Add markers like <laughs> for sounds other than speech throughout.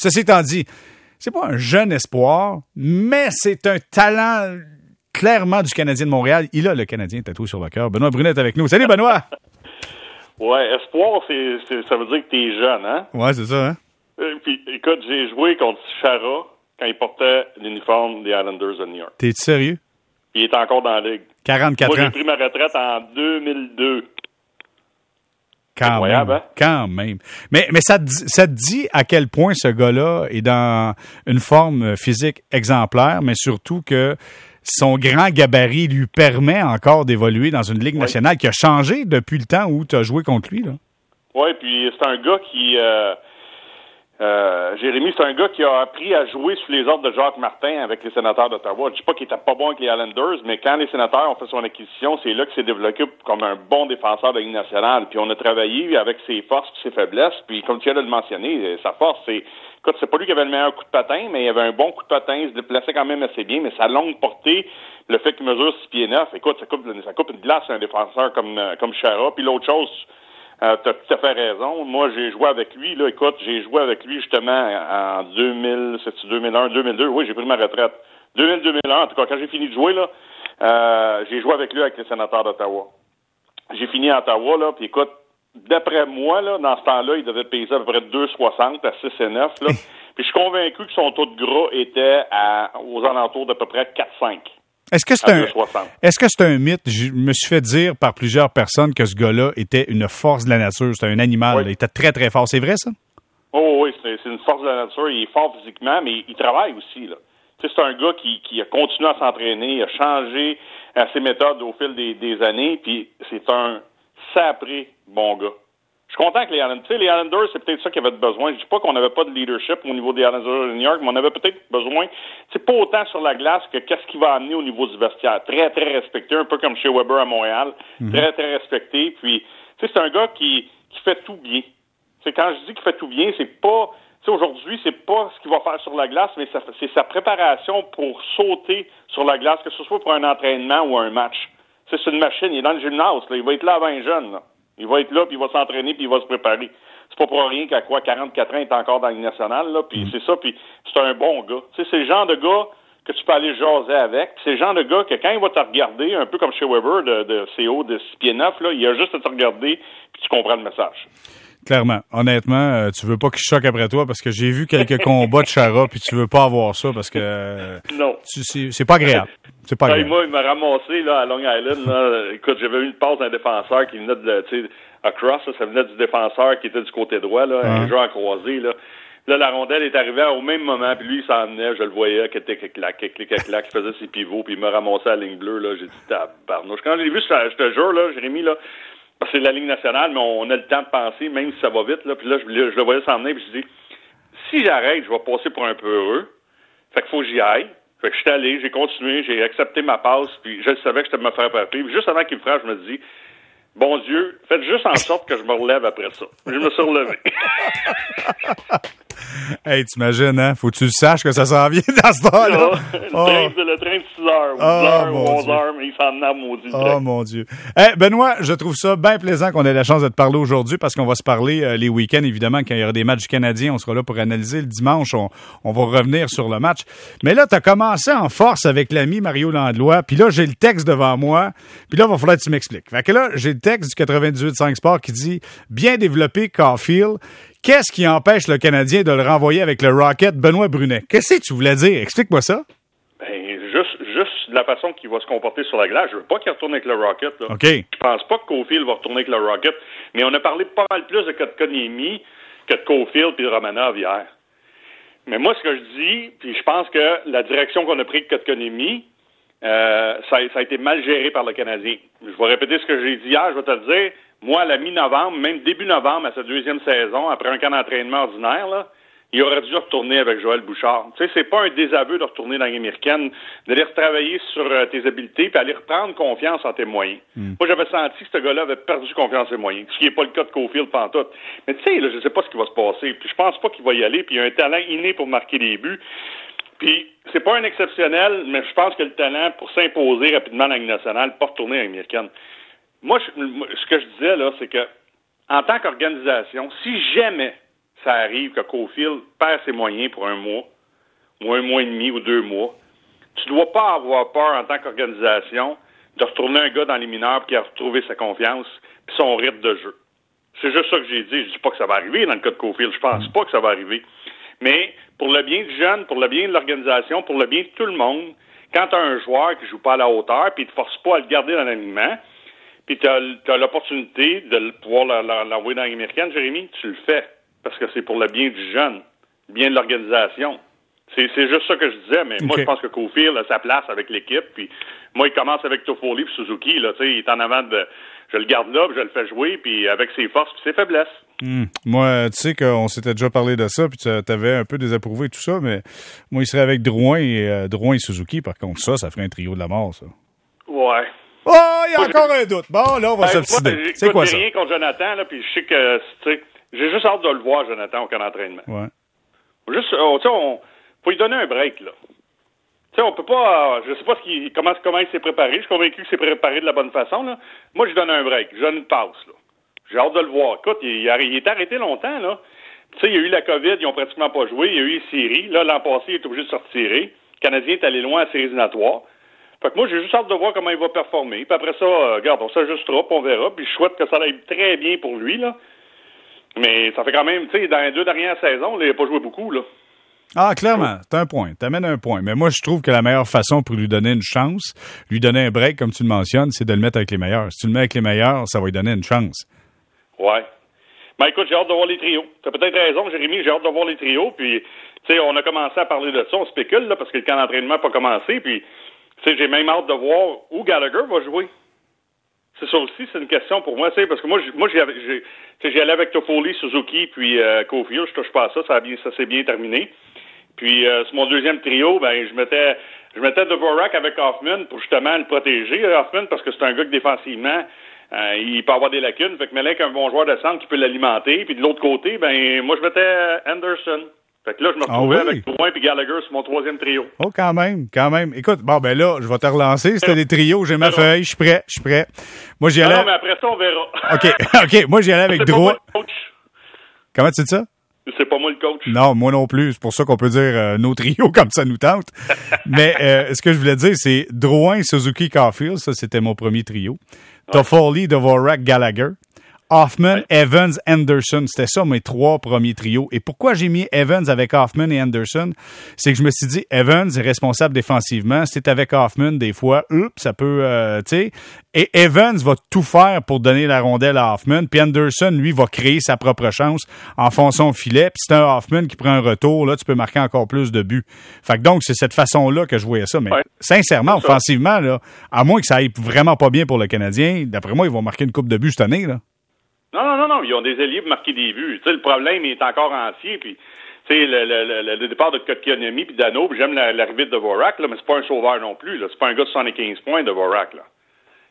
Ceci étant dit, c'est pas un jeune espoir, mais c'est un talent clairement du Canadien de Montréal. Il a le Canadien tatoué sur le cœur. Benoît Brunet est avec nous. Salut, Benoît! <laughs> ouais, espoir, c'est, ça veut dire que t'es jeune, hein? Ouais, c'est ça, hein? Euh, puis, écoute, j'ai joué contre Chara quand il portait l'uniforme des Islanders de New York. T'es sérieux? il est encore dans la ligue. 44 ans. Moi, j'ai pris ma retraite en 2002. Quand même. Hein? Quand même. Mais, mais ça, ça te dit à quel point ce gars-là est dans une forme physique exemplaire, mais surtout que son grand gabarit lui permet encore d'évoluer dans une ligue nationale qui a changé depuis le temps où tu as joué contre lui. Oui, puis c'est un gars qui... Euh, euh, Jérémy, c'est un gars qui a appris à jouer sous les ordres de Jacques Martin avec les sénateurs d'Ottawa. Je dis pas qu'il était pas bon avec les Islanders, mais quand les sénateurs ont fait son acquisition, c'est là qu'il s'est développé comme un bon défenseur de la Ligue nationale. Puis on a travaillé avec ses forces et ses faiblesses. Puis comme tu viens de le mentionner, sa force, c'est Écoute, c'est pas lui qui avait le meilleur coup de patin, mais il avait un bon coup de patin, il se déplaçait quand même assez bien, mais sa longue portée, le fait qu'il mesure 6 pieds 9, écoute, ça coupe, ça coupe une glace à un défenseur comme, euh, comme Chara. Puis l'autre chose, euh, tu as tout à fait raison. Moi, j'ai joué avec lui. Là, écoute, j'ai joué avec lui justement en 2000, c'est 2001, 2002. Oui, j'ai pris ma retraite. 2000-2001, en tout cas, quand j'ai fini de jouer, là, euh, j'ai joué avec lui avec les sénateurs d'Ottawa. J'ai fini à Ottawa, là, puis écoute, d'après moi, là, dans ce temps-là, il devait payer à peu près 2,60 à 6 et 9. Là. <laughs> puis je suis convaincu que son taux de gras était à, aux alentours d'à peu près 4-5. Est-ce que c'est un, est-ce que c'est un mythe? Je me suis fait dire par plusieurs personnes que ce gars-là était une force de la nature. C'était un animal. Il était très, très fort. C'est vrai, ça? Oh, oui, c'est, une force de la nature. Il est fort physiquement, mais il travaille aussi, là. c'est un gars qui, qui a continué à s'entraîner, a changé euh, ses méthodes au fil des, des années, puis c'est un sapré bon gars. Je suis content que les Islanders, tu sais, les Islanders, c'est peut-être ça qu'ils avaient besoin. Je dis pas qu'on n'avait pas de leadership au niveau des Islanders de New York, mais on avait peut-être besoin, c'est pas autant sur la glace que qu'est-ce qu'il va amener au niveau du vestiaire. Très, très respecté, un peu comme chez Weber à Montréal. Mhm. Très, très respecté. Puis, tu sais, c'est un gars qui, qui fait tout bien. C'est quand je dis qu'il fait tout bien, c'est pas, tu sais, aujourd'hui, c'est pas ce qu'il va faire sur la glace, mais c'est sa préparation pour sauter sur la glace, que ce soit pour un entraînement ou un match. C'est une machine. Il est dans le gymnase. Là. Il va être là avant un jeune. Là. Il va être là, puis il va s'entraîner, puis il va se préparer. C'est pas pour rien qu'à quoi 44 ans, il est encore dans la nationale, là, puis mm. c'est ça, puis c'est un bon gars. Tu sais, c'est le genre de gars que tu peux aller jaser avec, c'est le genre de gars que quand il va te regarder, un peu comme chez Weber de, de CO de 6 pieds 9, là, il a juste à te regarder, puis tu comprends le message. Clairement. Honnêtement, euh, tu veux pas qu'il choque après toi parce que j'ai vu quelques <laughs> combats de Chara puis tu veux pas avoir ça parce que euh, non. c'est pas agréable. <laughs> C'est pas agréable. Moi, il m'a ramassé là à Long Island. Là. Écoute, j'avais eu une passe d'un défenseur qui venait de, tu sais, across, ça venait du défenseur qui était du côté droit là, un joueur croisé là. Là, la rondelle est arrivée au même moment, puis lui, il s'en venait, je le voyais, qui était clac, clac, il faisait ses pivots, puis il m'a ramassé à la ligne bleue, là, j'ai dit, tabarnouche. Quand je l'ai vu, je te jure, là, Jérémy, là, parce que c'est la Ligue nationale, mais on a le temps de penser, même si ça va vite. Là. Puis là, je, le voyais s'en venir, puis je dis, si j'arrête, je vais passer pour un peu heureux. Fait qu'il faut que j'y aille. Fait que je suis allé, j'ai continué, j'ai accepté ma passe, puis je savais que je me faire frapper. Juste avant qu'il me frappe, je me dis, bon Dieu, faites juste en <laughs> sorte que je me relève après ça. Je me suis relevé. <laughs> <laughs> hey, t'imagines, hein? Faut que tu le saches que ça s'en vient dans ce temps-là. <laughs> Oh. Le, train, de 6 heures, ou 10 heures, ou 11 heures, mais il s'en a maudit. Oh, mon Dieu. Hey, Benoît, je trouve ça bien plaisant qu'on ait la chance de te parler aujourd'hui parce qu'on va se parler euh, les week-ends, évidemment, quand il y aura des matchs canadiens. On sera là pour analyser le dimanche. On, on va revenir sur le match. Mais là, tu as commencé en force avec l'ami Mario Landlois. Puis là, j'ai le texte devant moi. Puis là, il va falloir que tu m'expliques. Fait que là, j'ai le texte du 98.5 Sport qui dit « Bien développé Caulfield Qu'est-ce qui empêche le Canadien de le renvoyer avec le Rocket Benoît Brunet? Qu'est-ce que tu voulais dire? Explique-moi ça. Ben, juste, juste la façon qu'il va se comporter sur la glace. Je veux pas qu'il retourne avec le Rocket. Là. OK. Je pense pas que Cofield va retourner avec le Rocket. Mais on a parlé pas mal plus de Kotkaniemi que de Cofield puis de Romanov hier. Mais moi, ce que je dis, puis je pense que la direction qu'on a pris de Kotkaniemi, euh, ça, ça, a été mal géré par le Canadien. Je vais répéter ce que j'ai dit hier, je vais te le dire. Moi, à la mi-novembre, même début novembre, à sa deuxième saison, après un camp d'entraînement ordinaire, là, il aurait dû retourner avec Joël Bouchard. Tu sais, c'est pas un désaveu de retourner dans l'américaine, d'aller retravailler sur euh, tes habiletés, puis aller reprendre confiance en tes moyens. Hmm. Moi, j'avais senti que ce gars-là avait perdu confiance en ses moyens, ce qui n'est pas le cas de Cofield tout. Mais tu sais, là, je sais pas ce qui va se passer, puis je pense pas qu'il va y aller, puis il a un talent inné pour marquer des buts. Puis, c'est pas un exceptionnel, mais je pense que le talent pour s'imposer rapidement dans la nationale, pas retourner à l'américaine. Moi, ce que je disais, là, c'est que, en tant qu'organisation, si jamais, ça arrive que Cofield perd ses moyens pour un mois, ou un mois et demi, ou deux mois, tu dois pas avoir peur en tant qu'organisation de retourner un gars dans les mineurs qui a retrouvé sa confiance puis son rythme de jeu. C'est juste ça que j'ai dit. Je dis pas que ça va arriver dans le cas de Cofield. Je pense pas que ça va arriver. Mais pour le bien du jeune, pour le bien de l'organisation, pour le bien de tout le monde, quand tu as un joueur qui joue pas à la hauteur, puis ne te force pas à le garder dans l'alignement, puis tu as, l'opportunité de pouvoir l'envoyer dans l'américaine, Jérémy, tu le fais. Parce que c'est pour le bien du jeune, le bien de l'organisation. C'est, juste ça que je disais, mais moi, je pense que Cofield a sa place avec l'équipe. Puis moi, il commence avec Toffoli et Suzuki. Là, il est en avant de. Je le garde là, puis je le fais jouer, puis avec ses forces et ses faiblesses. Hmm. Moi, tu sais qu'on s'était déjà parlé de ça, puis tu avais un peu désapprouvé tout ça, mais moi, il serait avec Drouin et, euh, Drouin et Suzuki. Par contre, ça, ça ferait un trio de la mort, ça. Ouais. Il y a encore un doute. Bon, là, on va ben, s'obstiner. C'est quoi ça? rien contre Jonathan, là, puis je sais que, tu sais, j'ai juste hâte de le voir, Jonathan, au camp d'entraînement. Ouais. Juste, oh, tu sais, on faut lui donner un break, là. Tu sais, on peut pas. Je sais pas ce qu'il, comment, comment il s'est préparé. Je suis convaincu qu'il s'est préparé de la bonne façon, là. Moi, je donne un break. Je donne une passe, là. J'ai hâte de le voir. Écoute, il, il est arrêté longtemps, là. Tu sais, il y a eu la COVID, ils ont pratiquement pas joué. Il y a eu les séries. Là, l'an passé, il est obligé de se retirer. Le Canadien est allé loin à séries éliminatoires. Fait que moi, j'ai juste hâte de voir comment il va performer. Puis après ça, euh, regarde, on s'ajustera, puis on verra. Puis je souhaite que ça aille très bien pour lui, là. Mais ça fait quand même, tu sais, dans les deux dernières saisons, il n'a pas joué beaucoup, là. Ah, clairement, t'as un point, t'amènes un point. Mais moi, je trouve que la meilleure façon pour lui donner une chance, lui donner un break, comme tu le mentionnes, c'est de le mettre avec les meilleurs. Si tu le mets avec les meilleurs, ça va lui donner une chance. Ouais. Ben écoute, j'ai hâte de voir les trios. T'as peut-être raison, Jérémy, j'ai hâte de voir les trios. Puis, tu sais, on a commencé à parler de ça, on spécule, là, parce que le camp d'entraînement n'a pas commencé. Puis, sais, j'ai même hâte de voir où Gallagher va jouer. C'est ça aussi, c'est une question pour moi, parce que moi, moi j'ai, allé avec Toffoli, Suzuki, puis euh, je touche pas à ça, ça, ça s'est bien terminé. Puis euh, sur mon deuxième trio, ben je mettais je mettais Dvorak avec Hoffman pour justement le protéger, euh, Hoffman, parce que c'est un gars qui défensivement, euh, il peut avoir des lacunes. Fait que Melek, un bon joueur de centre qui peut l'alimenter. Puis de l'autre côté, ben moi je mettais Anderson. Fait que là, je me ah retrouvais avec Drouin et Gallagher sur mon troisième trio. Oh, quand même, quand même. Écoute, bon, ben là, je vais te relancer. C'était des trios, j'ai ma feuille, je suis prêt, je suis prêt. Moi, j'y allais. Non, mais après ça, on verra. <laughs> OK, <laughs> OK. Moi, j'y allais avec Drouin. Comment tu dis ça? C'est pas moi le coach. Non, moi non plus. C'est pour ça qu'on peut dire euh, nos trios <laughs> comme ça nous tente. Mais euh, ce que je voulais dire, c'est Drouin, Suzuki, Caulfield. Ça, c'était mon premier trio. Ouais. Toffoli, Dvorak, Gallagher. Hoffman, Evans, Anderson. C'était ça mes trois premiers trios. Et pourquoi j'ai mis Evans avec Hoffman et Anderson? C'est que je me suis dit, Evans est responsable défensivement. Si avec Hoffman, des fois, oups, ça peut, euh, tu sais. Et Evans va tout faire pour donner la rondelle à Hoffman. Puis Anderson, lui, va créer sa propre chance en fonçant le filet. Puis c'est un Hoffman qui prend un retour, là, tu peux marquer encore plus de buts. Fait que donc, c'est cette façon-là que je voyais ça. Mais sincèrement, offensivement, là, à moins que ça aille vraiment pas bien pour le Canadien, d'après moi, ils vont marquer une coupe de buts cette année, là. Non, non, non, non. Ils ont des alliés pour marquer des buts. Le problème est encore ancien. Puis, sais, le, le, le, départ de Kotkaniemi puis Dano, j'aime l'arrivée de Vorak, là, mais c'est pas un sauveur non plus. C'est pas un gars de 75 points de Vorak. Là.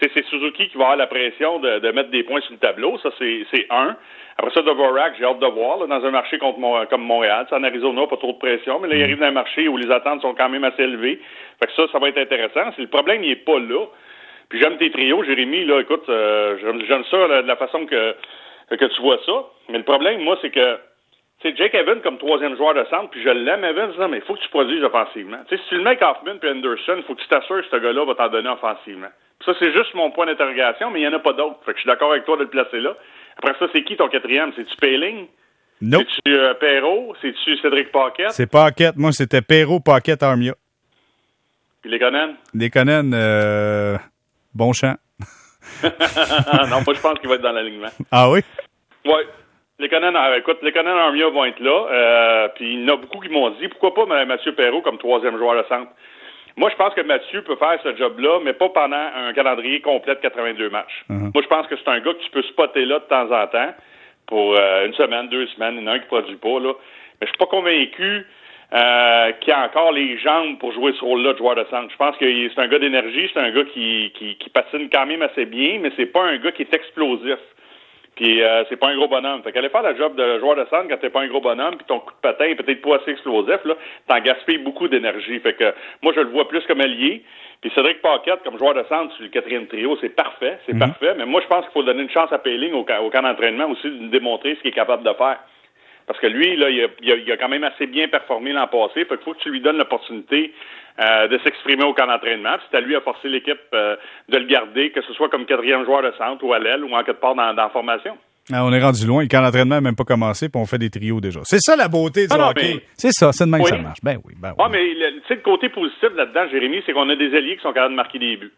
c'est Suzuki qui va avoir la pression de, de, mettre des points sur le tableau. Ça, c'est un. Après ça, Dvorak, j'ai hâte de voir, là, dans un marché contre comme Montréal. En Arizona, pas trop de pression, mais là, il arrive dans un marché où les attentes sont quand même assez élevées. Fait que ça, ça va être intéressant. Le problème, il est pas là. Puis j'aime tes trios, Jérémy, là, écoute, euh, j'aime ça de la façon que, que tu vois ça. Mais le problème, moi, c'est que c'est Jake Evans comme troisième joueur de centre, puis je l'aime Evans, non, mais il faut que tu produises offensivement. sais, si tu le mets Hoffman puis Anderson, il faut que tu t'assures que ce gars-là va t'en donner offensivement. ça, c'est juste mon point d'interrogation, mais il n'y en a pas d'autres. Fait que je suis d'accord avec toi de le placer là. Après ça, c'est qui ton quatrième? C'est-tu Payling? Non. C'est-tu euh, Perrault? C'est-tu Cédric Paquette? C'est Paquette. Moi, c'était Perrault, Paquette, Armia. Puis les Conan? Les Conan, euh, bon champ. <laughs> non, moi, je pense qu'il va être dans l'alignement. Ah oui? Oui. Les Conan, écoute, les Conan Armia vont être là. Euh, puis il y en a beaucoup qui m'ont dit pourquoi pas Mathieu Perrault comme troisième joueur de centre. Moi, je pense que Mathieu peut faire ce job-là, mais pas pendant un calendrier complet de 82 matchs. Uh-huh. Moi, je pense que c'est un gars que tu peux spotter là de temps en temps pour euh, une semaine, deux semaines. Il y en a un qui produit pas, là. Mais je suis pas convaincu euh, qu'il a encore les jambes pour jouer ce rôle-là de joueur de centre. Je pense que c'est un gars d'énergie, c'est un gars qui, qui, qui patine quand même assez bien, mais c'est pas un gars qui est explosif. Puis euh, c'est pas un gros bonhomme. Fait qu'aller faire la job de joueur de centre quand t'es pas un gros bonhomme, puis ton coup de patin est peut-être pas assez explosif, là, t'en gaspilles beaucoup d'énergie. Fait que moi je le vois plus comme allié. Puis Cédric Paquette, comme joueur de centre sur le quatrième trio, c'est parfait, c'est mhm. parfait. Mais moi je pense qu'il faut donner une chance à Payling au, camp d'entraînement aussi de démontrer ce qu'il est capable de faire. Parce que lui, là, il a, quand même assez bien performé l'an passé. Fait qu'il faut que tu lui donnes l'opportunité euh, de s'exprimer au camp d'entraînement. C'est à lui à forcer l'équipe euh, de le garder, que ce soit comme quatrième joueur de centre ou à l'aile ou en quelque part dans, dans la formation. Ah, on est rendu loin. Quand l'entraînement n'a même pas commencé, puis on fait des trios déjà. C'est ça la beauté du ah hockey. C'est ça, c'est de même que ça marche. Ben oui, ben oui. Mais tu sais, le côté positif là-dedans, Jérémy, c'est qu'on a des alliés qui sont capables de marquer des buts.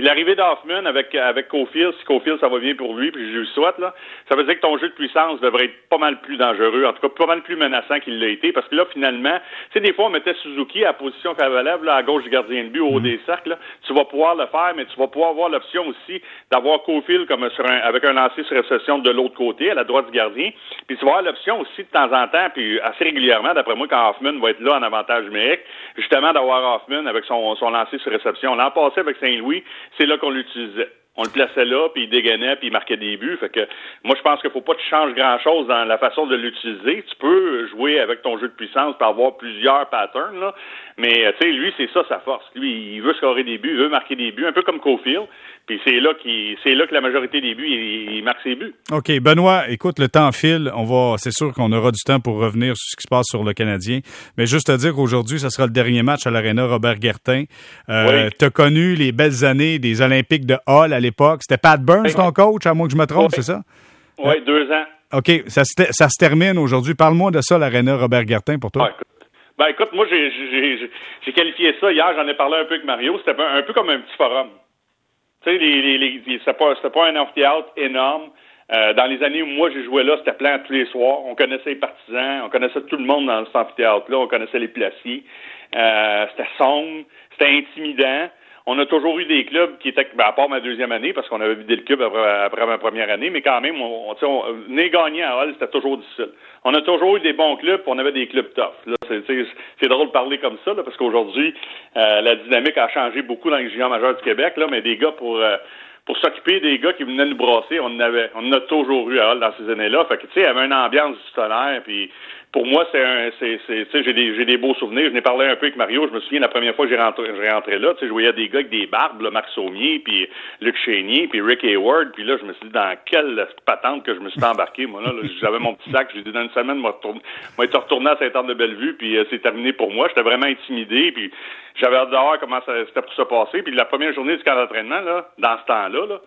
L'arrivée d'Hoffman avec, avec Cofield, si Cofield ça va bien pour lui, puis je le souhaite, là, ça veut dire que ton jeu de puissance devrait être pas mal plus dangereux, en tout cas pas mal plus menaçant qu'il l'a été, parce que là, finalement, tu sais, des fois, on mettait Suzuki à position favorable, là, à gauche du gardien de but, au haut mm. des cercles, tu vas pouvoir le faire, mais tu vas pouvoir avoir l'option aussi d'avoir Cofield comme sur un, avec un lancer sur réception de l'autre côté, à la droite du gardien, puis tu vas avoir l'option aussi de temps en temps, puis assez régulièrement, d'après moi, quand Hoffman va être là en avantage numérique, d'avoir Hoffman avec son, son lancer sur réception. L'an passé avec Saint-Louis, c'est là qu'on l'utilisait. On le plaçait là, puis il dégainait, puis il marquait des buts. Fait que moi, je pense qu'il faut pas que tu changes grand-chose dans la façon de l'utiliser. Tu peux jouer avec ton jeu de puissance pour avoir plusieurs patterns, là. mais tu sais, lui, c'est ça sa force. Lui, il veut scorer des buts, il veut marquer des buts, un peu comme Cofield. Puis c'est là qui c'est là que la majorité des buts il, marque ses buts. OK, Benoît, écoute, le temps file, on va c'est sûr qu'on aura du temps pour revenir sur ce qui se passe sur le Canadien, mais juste te dire qu'aujourd'hui, ce sera le dernier match à l'Arena Robert Guertin. Euh, tu as connu les belles années des Olympiques de Hall à l'époque, c'était Pat Burns ton coach, à moins que je me trompe, c'est ça? Oui, deux ans. OK, ça se, ça se termine aujourd'hui. Parle-moi de ça, l'Arena Robert Guertin, pour toi. Ben écoute, moi j'ai qualifié ça hier, j'en ai parlé un peu avec Mario, c'était un peu comme un petit forum. Tu sais, les, les, c'était pas, pas un amphithéâtre énorme. Euh, dans les années où moi j'ai joué là, c'était plein tous les soirs. On connaissait les partisans, on connaissait tout le monde dans cet amphithéâtre-là, on connaissait les placiers. Euh, c'était sombre, c'était intimidant. On a toujours eu des clubs qui étaient, ben, à part ma deuxième année, parce qu'on avait vidé le club après, ma première année, mais quand même, on, on, on gagner à Hall, c'était toujours difficile. On a toujours eu des bons clubs, on avait des clubs tough. Là, c'est, drôle de parler comme ça, parce qu'aujourd'hui, euh, la dynamique a changé beaucoup dans les juniors majeurs du Québec, là, mais des gars pour euh, pour s'occuper des gars qui venaient nous brasser, on avait, on en a toujours eu à Hall dans ces années-là. Fait que, tu sais, il y avait une ambiance du tonnerre, puis pour moi, c'est un, j'ai des, des beaux souvenirs. Je n'ai parlé un peu avec Mario. Je me souviens la première fois que j'ai rentré, rentré là, je voyais des gars avec des barbes, là, Marc Saumier, puis Luc Chénier, puis Rick Hayward. Puis là, je me suis dit, dans quelle patente que je me suis embarqué, moi, là. <laughs> j'avais mon petit sac. J'ai dit, dans une semaine, moi, être retourné à Saint-Anne-de-Bellevue, puis euh, c'est terminé pour moi. J'étais vraiment intimidé, puis j'avais hâte de voir comment ça, c'était pour se passer. Puis la première journée du camp d'entraînement, là, dans ce temps-là, là,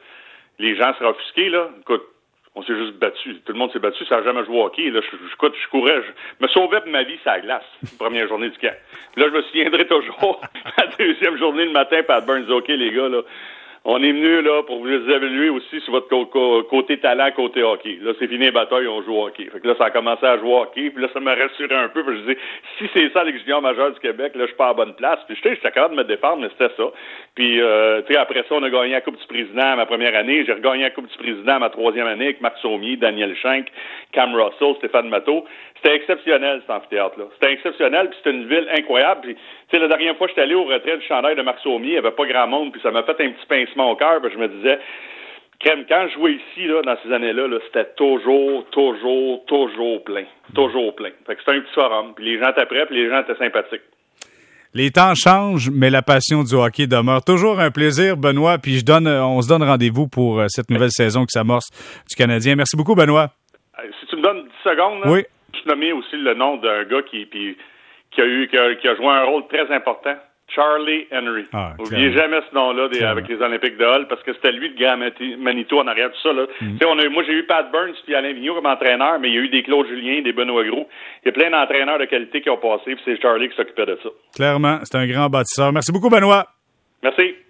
les gens seraient offusqués, là. Écoute, on s'est juste battu. Tout le monde s'est battu. Ça n'a jamais joué au hockey. Là, je, je, je, courais. Je me sauvais pour ma vie sur la glace, <laughs> première journée du camp. Là, je me souviendrai toujours, <laughs> la deuxième journée le matin, Pat Burns, OK, les gars, là, on est venu là pour vous évaluer aussi sur votre côté talent, côté hockey. Là, c'est fini les batailles, on joue hockey. Fait que là, ça a commencé à jouer hockey, puis là, ça m'a rassuré un peu, puis je disais, si c'est ça les juniors majeurs du Québec, là, je suis pas à bonne place. Puis j'étais, j'étais capable de me défendre, mais c'était ça. Puis, euh, tu sais, après ça, on a gagné la Coupe du Président à ma première année. J'ai regagné la Coupe du Président à ma troisième année avec Marc Saumier, Daniel Schenck, Cam Russell, Stéphane Matteau. C'était exceptionnel, cet amphithéâtre-là. C'était exceptionnel, puis c'était une ville incroyable. Puis, tu sais, la dernière fois que j'étais allé au retrait du chandail de Marc Saumier, il n'y avait pas grand monde, puis ça m'a fait un petit pincement au cœur, puis je me disais, quand je jouais ici, là, dans ces années-là, -là, c'était toujours, toujours, toujours plein. Toujours plein. Fait que c'était un petit forum, puis les gens étaient prêts, puis les gens étaient sympathiques. Les temps changent, mais la passion du hockey demeure. Toujours un plaisir, Benoît. Puis je donne, on se donne rendez-vous pour euh, cette nouvelle saison qui s'amorce du Canadien. Merci beaucoup, Benoît. Si tu me donnes 10 secondes, oui. Je aussi le nom d'un gars qui, qui, a eu, qui a joué un rôle très important Charlie Henry. Ah, N'oubliez jamais ce nom-là avec les Olympiques de Hull parce que c'était lui de Grand Manitou en arrière, tout ça. Là. Mm. On a, moi, j'ai eu Pat Burns puis Alain Vigneault comme entraîneur, mais il y a eu des Claude Julien, des Benoît Gros. Il y a plein d'entraîneurs de qualité qui ont passé, puis c'est Charlie qui s'occupait de ça. Clairement, c'est un grand bâtisseur. Merci beaucoup, Benoît. Merci.